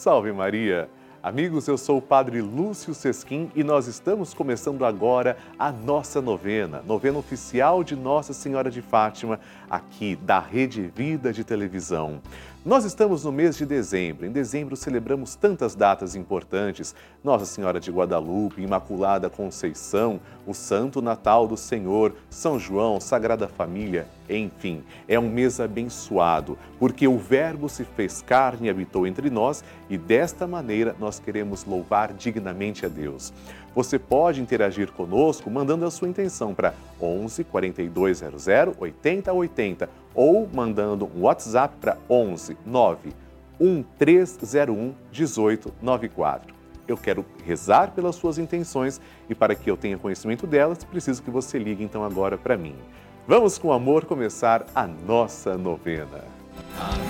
Salve Maria! Amigos, eu sou o Padre Lúcio Sesquim e nós estamos começando agora a nossa novena, novena oficial de Nossa Senhora de Fátima, aqui da Rede Vida de Televisão. Nós estamos no mês de dezembro. Em dezembro celebramos tantas datas importantes: Nossa Senhora de Guadalupe, Imaculada Conceição, o Santo Natal do Senhor, São João, Sagrada Família, enfim, é um mês abençoado, porque o Verbo se fez carne e habitou entre nós e desta maneira nós queremos louvar dignamente a Deus. Você pode interagir conosco mandando a sua intenção para 11 4200 8080 ou mandando um WhatsApp para 11 9 1301 1894. Eu quero rezar pelas suas intenções e para que eu tenha conhecimento delas, preciso que você ligue então agora para mim. Vamos com amor começar a nossa novena. Amém.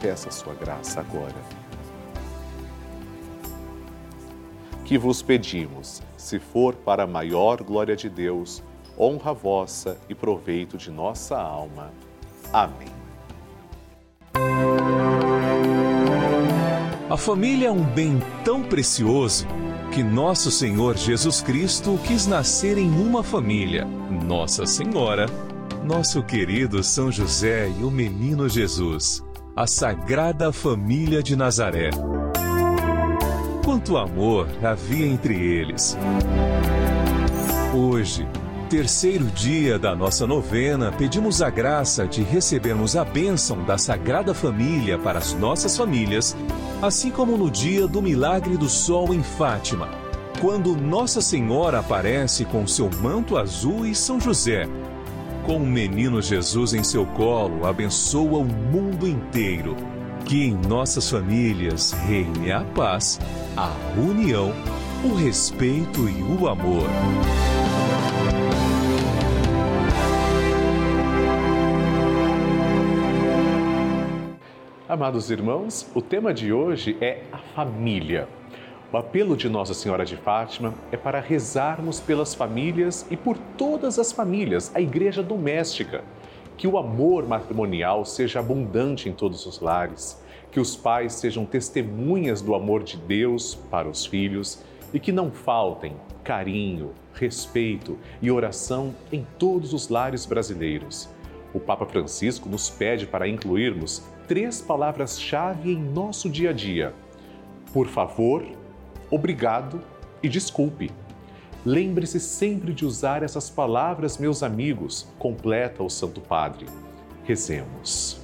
peça sua graça agora. Que vos pedimos, se for para a maior glória de Deus, honra vossa e proveito de nossa alma. Amém. A família é um bem tão precioso que nosso Senhor Jesus Cristo quis nascer em uma família Nossa Senhora, nosso querido São José e o menino Jesus, a Sagrada Família de Nazaré. Quanto amor havia entre eles. Hoje, terceiro dia da nossa novena, pedimos a graça de recebermos a bênção da Sagrada Família para as nossas famílias, assim como no dia do milagre do sol em Fátima, quando Nossa Senhora aparece com seu manto azul e São José. Com o menino Jesus em seu colo, abençoa o mundo inteiro. Que em nossas famílias reine a paz, a união, o respeito e o amor. Amados irmãos, o tema de hoje é a família. O apelo de Nossa Senhora de Fátima é para rezarmos pelas famílias e por todas as famílias, a igreja doméstica. Que o amor matrimonial seja abundante em todos os lares, que os pais sejam testemunhas do amor de Deus para os filhos e que não faltem carinho, respeito e oração em todos os lares brasileiros. O Papa Francisco nos pede para incluirmos três palavras-chave em nosso dia a dia: por favor, obrigado e desculpe. Lembre-se sempre de usar essas palavras, meus amigos, completa o Santo Padre. Rezemos.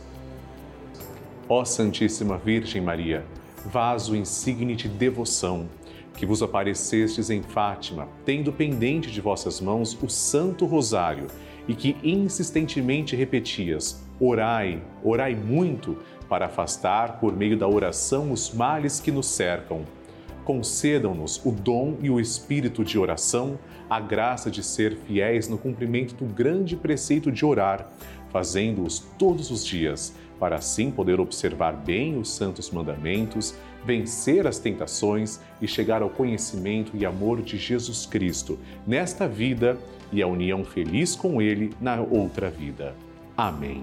Ó Santíssima Virgem Maria, vaso insigne de devoção, que vos aparecestes em Fátima, tendo pendente de vossas mãos o Santo Rosário e que insistentemente repetias: Orai, orai muito, para afastar, por meio da oração, os males que nos cercam. Concedam-nos o dom e o espírito de oração, a graça de ser fiéis no cumprimento do grande preceito de orar, fazendo-os todos os dias, para assim poder observar bem os santos mandamentos, vencer as tentações e chegar ao conhecimento e amor de Jesus Cristo nesta vida e a união feliz com Ele na outra vida. Amém.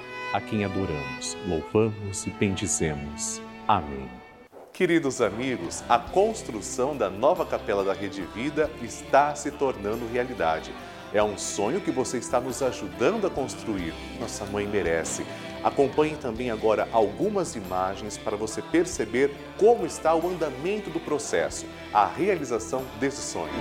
a quem adoramos, louvamos e bendizemos. Amém. Queridos amigos, a construção da nova capela da Rede Vida está se tornando realidade. É um sonho que você está nos ajudando a construir. Nossa mãe merece. Acompanhe também agora algumas imagens para você perceber como está o andamento do processo, a realização desse sonho.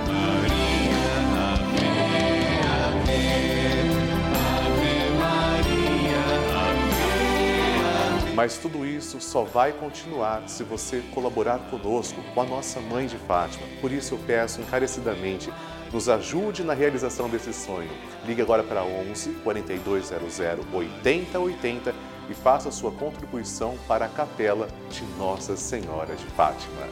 Mas tudo isso só vai continuar se você colaborar conosco, com a nossa mãe de Fátima. Por isso eu peço encarecidamente nos ajude na realização desse sonho. Ligue agora para 11 4200 8080 e faça sua contribuição para a capela de Nossa Senhora de Fátima.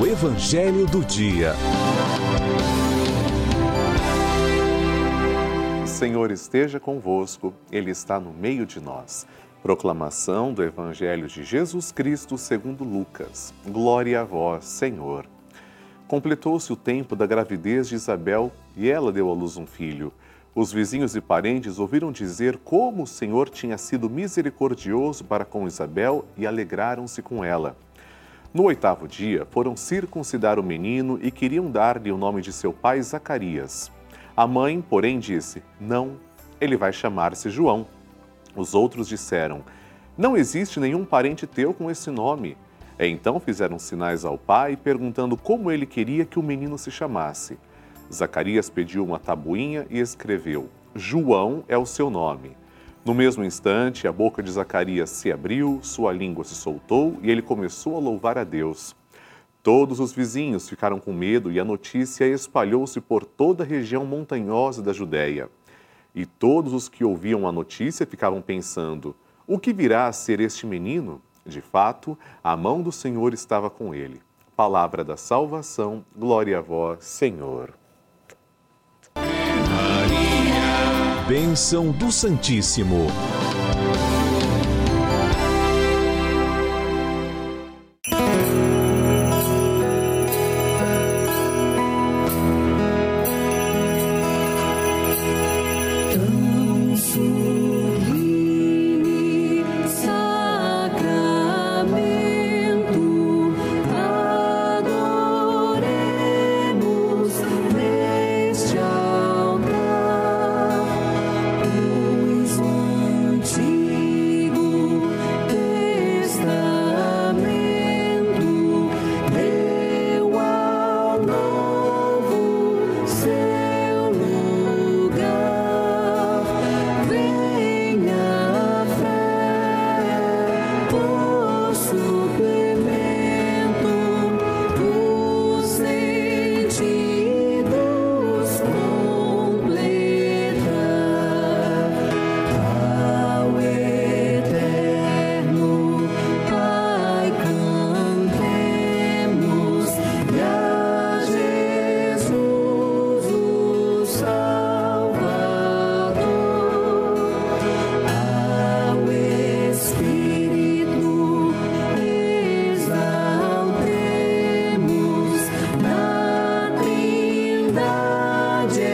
O Evangelho do Dia. Senhor esteja convosco, Ele está no meio de nós. Proclamação do Evangelho de Jesus Cristo segundo Lucas. Glória a vós, Senhor. Completou-se o tempo da gravidez de Isabel e ela deu à luz um filho. Os vizinhos e parentes ouviram dizer como o Senhor tinha sido misericordioso para com Isabel e alegraram-se com ela. No oitavo dia, foram circuncidar o menino e queriam dar-lhe o nome de seu pai Zacarias. A mãe, porém, disse: Não, ele vai chamar-se João. Os outros disseram: Não existe nenhum parente teu com esse nome. Então fizeram sinais ao pai, perguntando como ele queria que o menino se chamasse. Zacarias pediu uma tabuinha e escreveu: João é o seu nome. No mesmo instante, a boca de Zacarias se abriu, sua língua se soltou e ele começou a louvar a Deus. Todos os vizinhos ficaram com medo e a notícia espalhou-se por toda a região montanhosa da Judéia. E todos os que ouviam a notícia ficavam pensando: o que virá a ser este menino? De fato, a mão do Senhor estava com ele. Palavra da salvação, glória a vós, Senhor. Maria. Bênção do Santíssimo. Do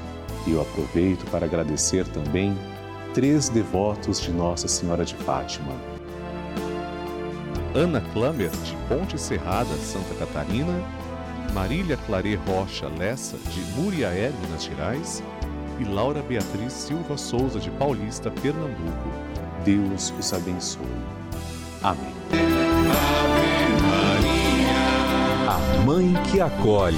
E eu aproveito para agradecer também três devotos de Nossa Senhora de Fátima. Ana Klammer, de Ponte Serrada, Santa Catarina, Marília Clare Rocha Lessa, de Muriaé, Minas Gerais, e Laura Beatriz Silva Souza, de Paulista, Pernambuco. Deus os abençoe. Amém. Ave Maria, a Mãe que acolhe.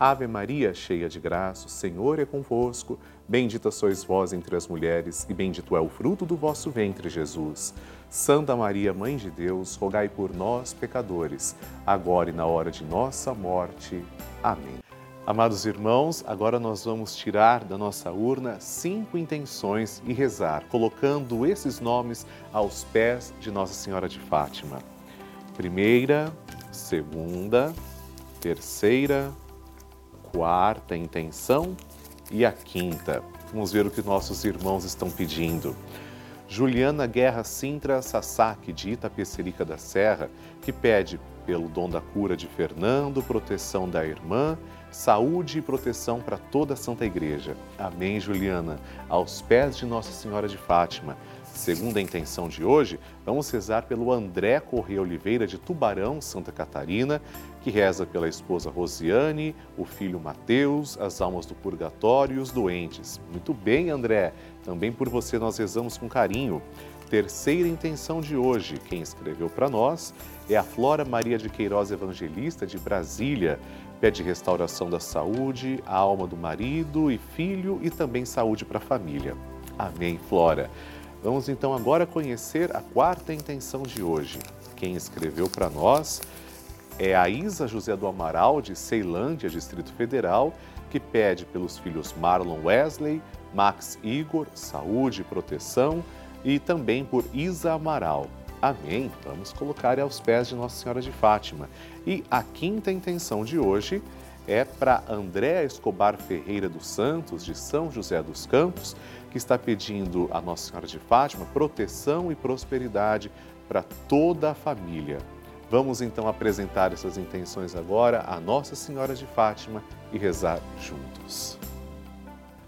Ave Maria, cheia de graça, o Senhor é convosco. Bendita sois vós entre as mulheres, e bendito é o fruto do vosso ventre, Jesus. Santa Maria, Mãe de Deus, rogai por nós, pecadores, agora e na hora de nossa morte. Amém. Amados irmãos, agora nós vamos tirar da nossa urna cinco intenções e rezar, colocando esses nomes aos pés de Nossa Senhora de Fátima. Primeira, segunda, terceira, quarta intenção e a quinta. Vamos ver o que nossos irmãos estão pedindo. Juliana Guerra Sintra Sasaki, de Itapecerica da Serra, que pede pelo dom da cura de Fernando, proteção da irmã, saúde e proteção para toda a Santa Igreja. Amém, Juliana. Aos pés de Nossa Senhora de Fátima, Segundo a intenção de hoje, vamos rezar pelo André Correia Oliveira de Tubarão, Santa Catarina, que reza pela esposa Rosiane, o filho Mateus, as almas do purgatório e os doentes. Muito bem, André. Também por você nós rezamos com carinho. Terceira intenção de hoje, quem escreveu para nós é a Flora Maria de Queiroz Evangelista de Brasília. Pede restauração da saúde, a alma do marido e filho e também saúde para a família. Amém, Flora. Vamos então agora conhecer a quarta intenção de hoje. Quem escreveu para nós é a Isa José do Amaral, de Ceilândia, Distrito Federal, que pede pelos filhos Marlon Wesley, Max Igor, saúde e proteção, e também por Isa Amaral. Amém. Vamos colocar aos pés de Nossa Senhora de Fátima. E a quinta intenção de hoje é para André Escobar Ferreira dos Santos, de São José dos Campos, que está pedindo a Nossa Senhora de Fátima proteção e prosperidade para toda a família. Vamos então apresentar essas intenções agora à Nossa Senhora de Fátima e rezar juntos.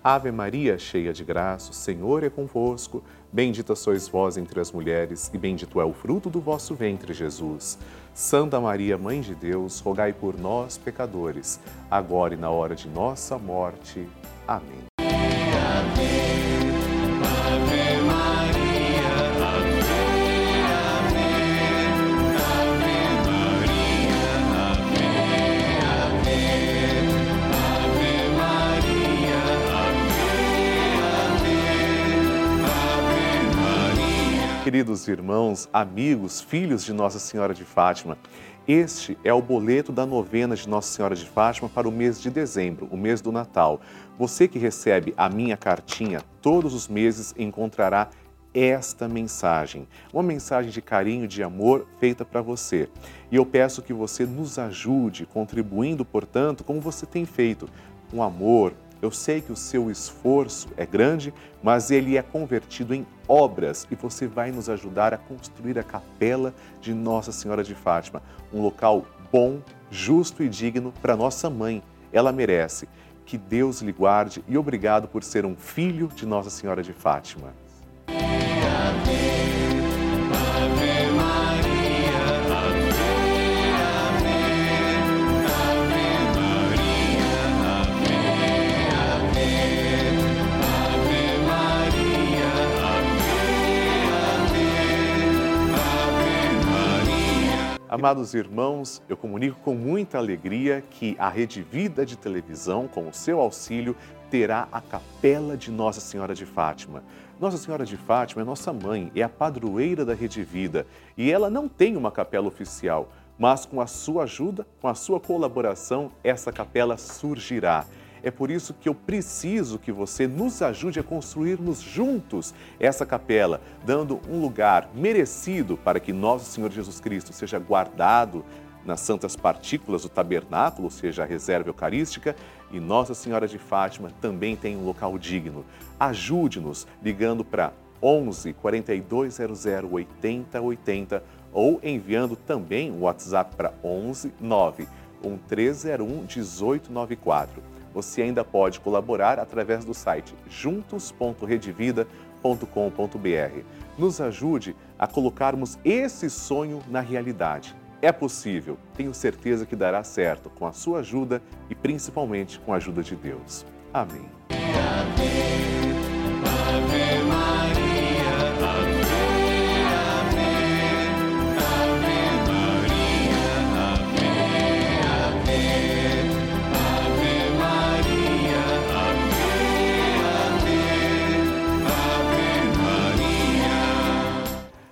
Ave Maria, cheia de graça, o Senhor é convosco. Bendita sois vós entre as mulheres, e bendito é o fruto do vosso ventre, Jesus. Santa Maria, Mãe de Deus, rogai por nós, pecadores, agora e na hora de nossa morte. Amém. Queridos irmãos, amigos, filhos de Nossa Senhora de Fátima, este é o boleto da novena de Nossa Senhora de Fátima para o mês de dezembro, o mês do Natal. Você que recebe a minha cartinha todos os meses encontrará esta mensagem, uma mensagem de carinho, de amor feita para você. E eu peço que você nos ajude, contribuindo, portanto, como você tem feito, com amor, eu sei que o seu esforço é grande, mas ele é convertido em obras e você vai nos ajudar a construir a capela de Nossa Senhora de Fátima, um local bom, justo e digno para nossa mãe. Ela merece. Que Deus lhe guarde e obrigado por ser um filho de Nossa Senhora de Fátima. Amados irmãos, eu comunico com muita alegria que a Rede Vida de Televisão, com o seu auxílio, terá a Capela de Nossa Senhora de Fátima. Nossa Senhora de Fátima é nossa mãe, é a padroeira da Rede Vida e ela não tem uma capela oficial, mas com a sua ajuda, com a sua colaboração, essa capela surgirá. É por isso que eu preciso que você nos ajude a construirmos juntos essa capela, dando um lugar merecido para que nosso Senhor Jesus Cristo seja guardado nas santas partículas do tabernáculo, ou seja, a reserva eucarística, e Nossa Senhora de Fátima também tem um local digno. Ajude-nos ligando para 11 4200 8080 ou enviando também o WhatsApp para 11 9 1301 1894. Você ainda pode colaborar através do site juntos.redevida.com.br. Nos ajude a colocarmos esse sonho na realidade. É possível, tenho certeza que dará certo com a sua ajuda e principalmente com a ajuda de Deus. Amém.